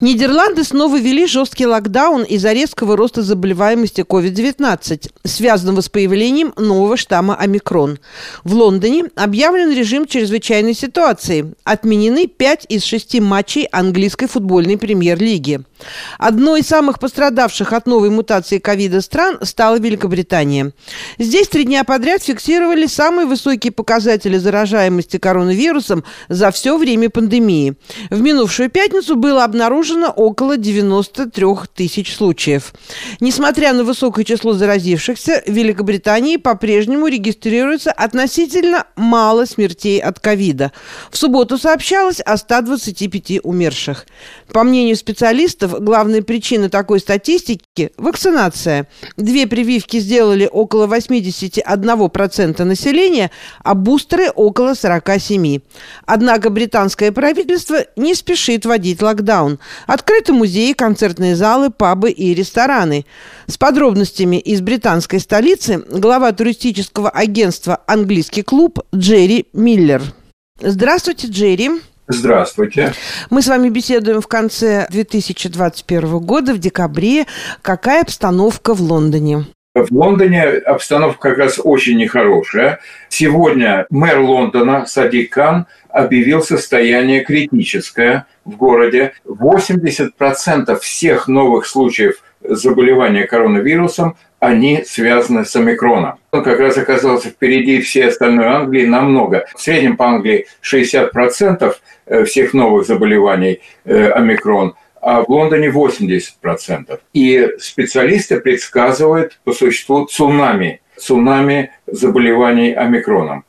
Нидерланды снова ввели жесткий локдаун из-за резкого роста заболеваемости COVID-19, связанного с появлением нового штамма омикрон. В Лондоне объявлен режим чрезвычайной ситуации. Отменены пять из шести матчей английской футбольной премьер-лиги. Одной из самых пострадавших от новой мутации ковида стран стала Великобритания. Здесь три дня подряд фиксировали самые высокие показатели заражаемости коронавирусом за все время пандемии. В минувшую пятницу было обнаружено около 93 тысяч случаев. Несмотря на высокое число заразившихся, в Великобритании по-прежнему регистрируется относительно мало смертей от ковида. В субботу сообщалось о 125 умерших. По мнению специалистов, главная причина такой статистики – вакцинация. Две прививки сделали около 81% населения, а бустеры – около 47%. Однако британское правительство не спешит вводить локдаун. Открыты музеи, концертные залы, пабы и рестораны. С подробностями из британской столицы глава туристического агентства «Английский клуб» Джерри Миллер. Здравствуйте, Джерри. Здравствуйте. Мы с вами беседуем в конце 2021 года, в декабре. Какая обстановка в Лондоне? В Лондоне обстановка как раз очень нехорошая. Сегодня мэр Лондона Садик Кан объявил состояние критическое в городе. 80% всех новых случаев заболевания коронавирусом они связаны с омикроном. Он как раз оказался впереди всей остальной Англии намного. В среднем по Англии 60% э, всех новых заболеваний э, омикрон – а в Лондоне 80%. И специалисты предсказывают по существу цунами, цунами заболеваний омикроном.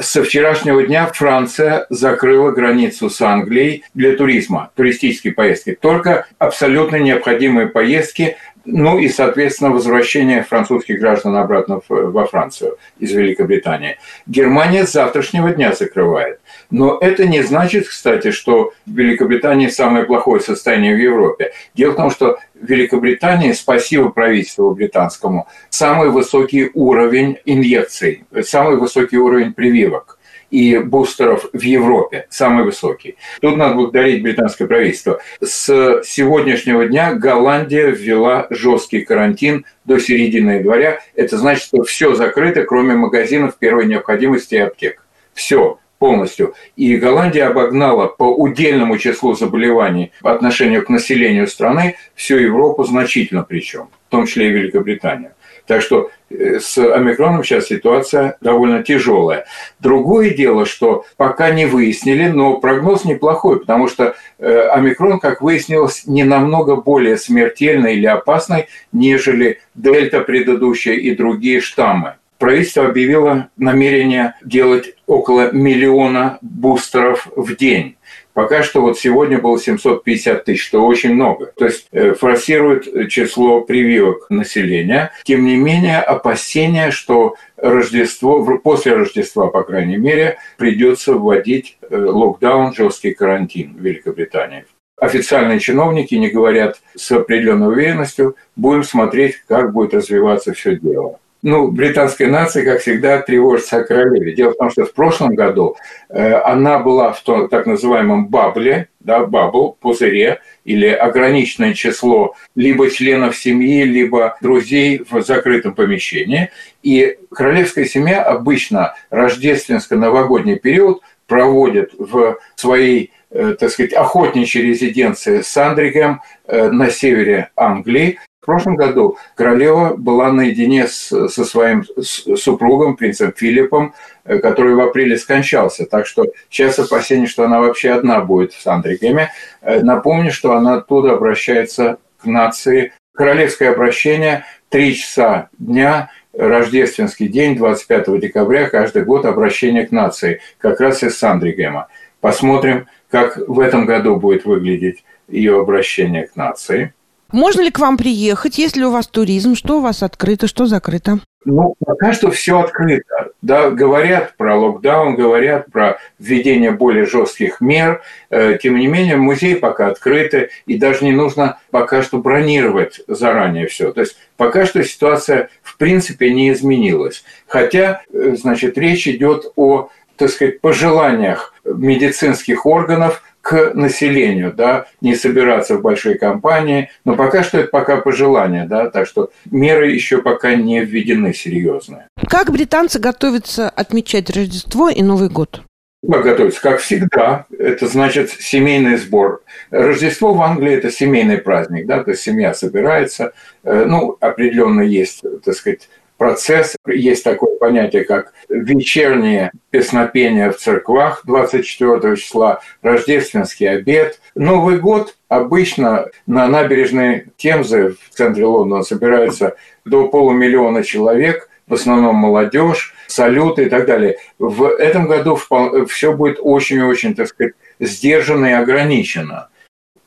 Со вчерашнего дня Франция закрыла границу с Англией для туризма, туристические поездки. Только абсолютно необходимые поездки ну и, соответственно, возвращение французских граждан обратно во Францию из Великобритании. Германия с завтрашнего дня закрывает. Но это не значит, кстати, что в Великобритании самое плохое состояние в Европе. Дело в том, что Великобритании, спасибо правительству британскому, самый высокий уровень инъекций, самый высокий уровень прививок и бустеров в Европе, самый высокий. Тут надо благодарить британское правительство. С сегодняшнего дня Голландия ввела жесткий карантин до середины января. Это значит, что все закрыто, кроме магазинов первой необходимости и аптек. Все полностью. И Голландия обогнала по удельному числу заболеваний по отношению к населению страны всю Европу значительно причем, в том числе и Великобританию. Так что э, с омикроном сейчас ситуация довольно тяжелая. Другое дело, что пока не выяснили, но прогноз неплохой, потому что э, омикрон, как выяснилось, не намного более смертельный или опасный, нежели дельта предыдущая и другие штаммы. Правительство объявило намерение делать около миллиона бустеров в день. Пока что вот сегодня было 750 тысяч, что очень много. То есть э, форсирует число прививок населения. Тем не менее, опасения, что Рождество, после Рождества, по крайней мере, придется вводить э, локдаун, жесткий карантин в Великобритании. Официальные чиновники не говорят с определенной уверенностью. Будем смотреть, как будет развиваться все дело ну, британская нация, как всегда, тревожится о королеве. Дело в том, что в прошлом году э, она была в том так называемом бабле, да, бабл, пузыре, или ограниченное число либо членов семьи, либо друзей в закрытом помещении. И королевская семья обычно рождественско-новогодний период проводит в своей э, так сказать, охотничьей резиденции Сандригем э, на севере Англии, прошлом году королева была наедине с, со своим супругом, принцем Филиппом, э, который в апреле скончался. Так что сейчас опасение, что она вообще одна будет в Сандригеме. Э, напомню, что она оттуда обращается к нации. Королевское обращение три часа дня рождественский день, 25 декабря, каждый год обращение к нации, как раз из Сандригема. Посмотрим, как в этом году будет выглядеть ее обращение к нации. Можно ли к вам приехать? Есть ли у вас туризм? Что у вас открыто, что закрыто? Ну, пока что все открыто. Да, говорят про локдаун, говорят про введение более жестких мер. Э, тем не менее, музей пока открыты, и даже не нужно пока что бронировать заранее все. То есть пока что ситуация в принципе не изменилась. Хотя, э, значит, речь идет о, так сказать, пожеланиях медицинских органов к населению, да, не собираться в большой компании, но пока что это пока пожелание, да, так что меры еще пока не введены серьезные. Как британцы готовятся отмечать Рождество и Новый год? Как готовиться? Как всегда, это значит семейный сбор. Рождество в Англии – это семейный праздник, да, то есть семья собирается, э, ну, определенно есть, так сказать, процесс. Есть такое понятие, как вечернее песнопение в церквах 24 числа, рождественский обед. Новый год обычно на набережной Темзы в центре Лондона собирается до полумиллиона человек, в основном молодежь, салюты и так далее. В этом году все будет очень-очень, так сказать, сдержанно и ограничено.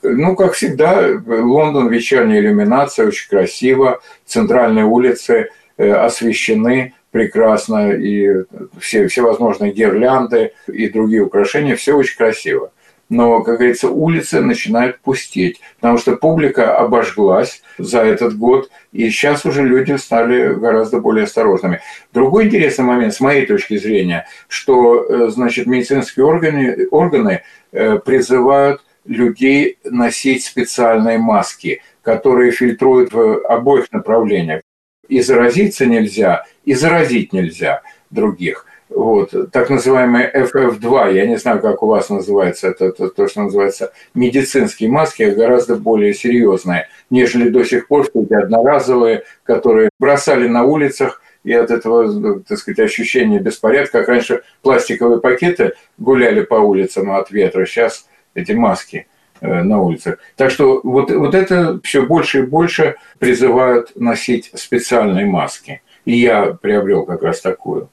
Ну, как всегда, Лондон, вечерняя иллюминация, очень красиво, центральные улицы – освещены прекрасно, и все, всевозможные гирлянды и другие украшения, все очень красиво. Но, как говорится, улицы начинают пустеть, потому что публика обожглась за этот год, и сейчас уже люди стали гораздо более осторожными. Другой интересный момент, с моей точки зрения, что, э, значит, медицинские органы, органы э, призывают людей носить специальные маски, которые фильтруют в обоих направлениях и заразиться нельзя, и заразить нельзя других. Вот, так называемые FF2, я не знаю, как у вас называется, это, это то, что называется медицинские маски, а гораздо более серьезные, нежели до сих пор эти одноразовые, которые бросали на улицах, и от этого, так сказать, ощущения беспорядка, раньше пластиковые пакеты гуляли по улицам от ветра, сейчас эти маски – на улицах. Так что вот, вот это все больше и больше призывают носить специальные маски. И я приобрел как раз такую.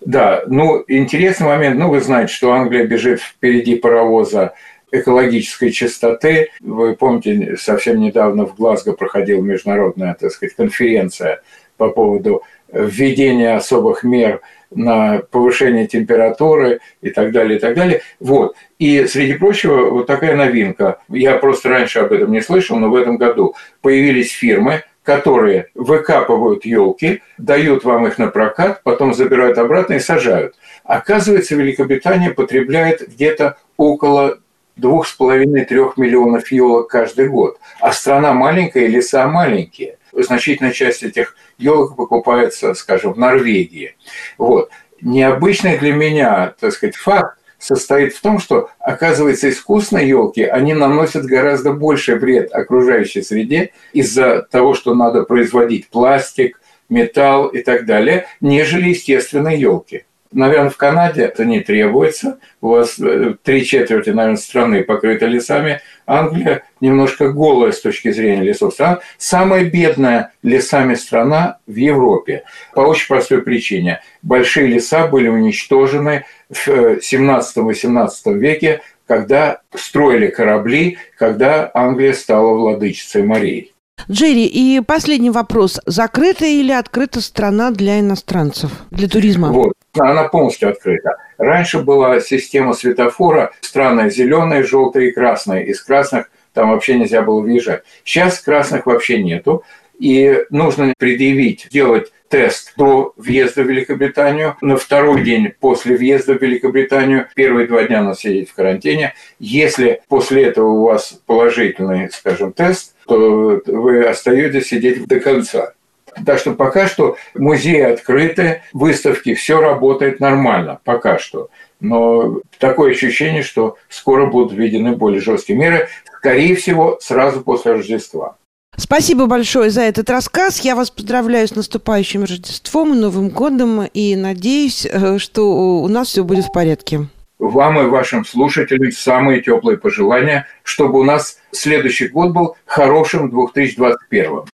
Да, ну, интересный момент. Ну, вы знаете, что Англия бежит впереди паровоза экологической чистоты. Вы помните, совсем недавно в Глазго проходила международная, так сказать, конференция по поводу введения особых мер на повышение температуры и так далее, и так далее. Вот. И, среди прочего, вот такая новинка. Я просто раньше об этом не слышал, но в этом году появились фирмы, которые выкапывают елки, дают вам их на прокат, потом забирают обратно и сажают. Оказывается, Великобритания потребляет где-то около двух с половиной-трех миллионов елок каждый год. А страна маленькая, леса маленькие. Значительная часть этих елок покупается, скажем, в Норвегии. Вот. Необычный для меня, так сказать, факт состоит в том, что, оказывается, искусственные елки, они наносят гораздо больше вред окружающей среде из-за того, что надо производить пластик, металл и так далее, нежели естественные елки. Наверное, в Канаде это не требуется. У вас э, три четверти, наверное, страны покрыты лесами. Англия немножко голая с точки зрения лесов. Страна самая бедная лесами страна в Европе. По очень простой причине. Большие леса были уничтожены в 17-18 э, веке, когда строили корабли, когда Англия стала владычицей морей. Джерри, и последний вопрос. Закрыта или открыта страна для иностранцев, для туризма? Вот, она полностью открыта. Раньше была система светофора, страны зеленые, желтые и красные. Из красных там вообще нельзя было въезжать. Сейчас красных вообще нету. И нужно предъявить, делать тест до въезда в Великобританию. На второй день после въезда в Великобританию, первые два дня надо сидеть в карантине. Если после этого у вас положительный, скажем, тест, то вы остаетесь сидеть до конца. Так что пока что музеи открыты, выставки, все работает нормально, пока что. Но такое ощущение, что скоро будут введены более жесткие меры, скорее всего, сразу после Рождества. Спасибо большое за этот рассказ. Я вас поздравляю с наступающим Рождеством и Новым годом и надеюсь, э, что у нас все будет в порядке. Вам и вашим слушателям самые теплые пожелания, чтобы у нас следующий год был хорошим 2021.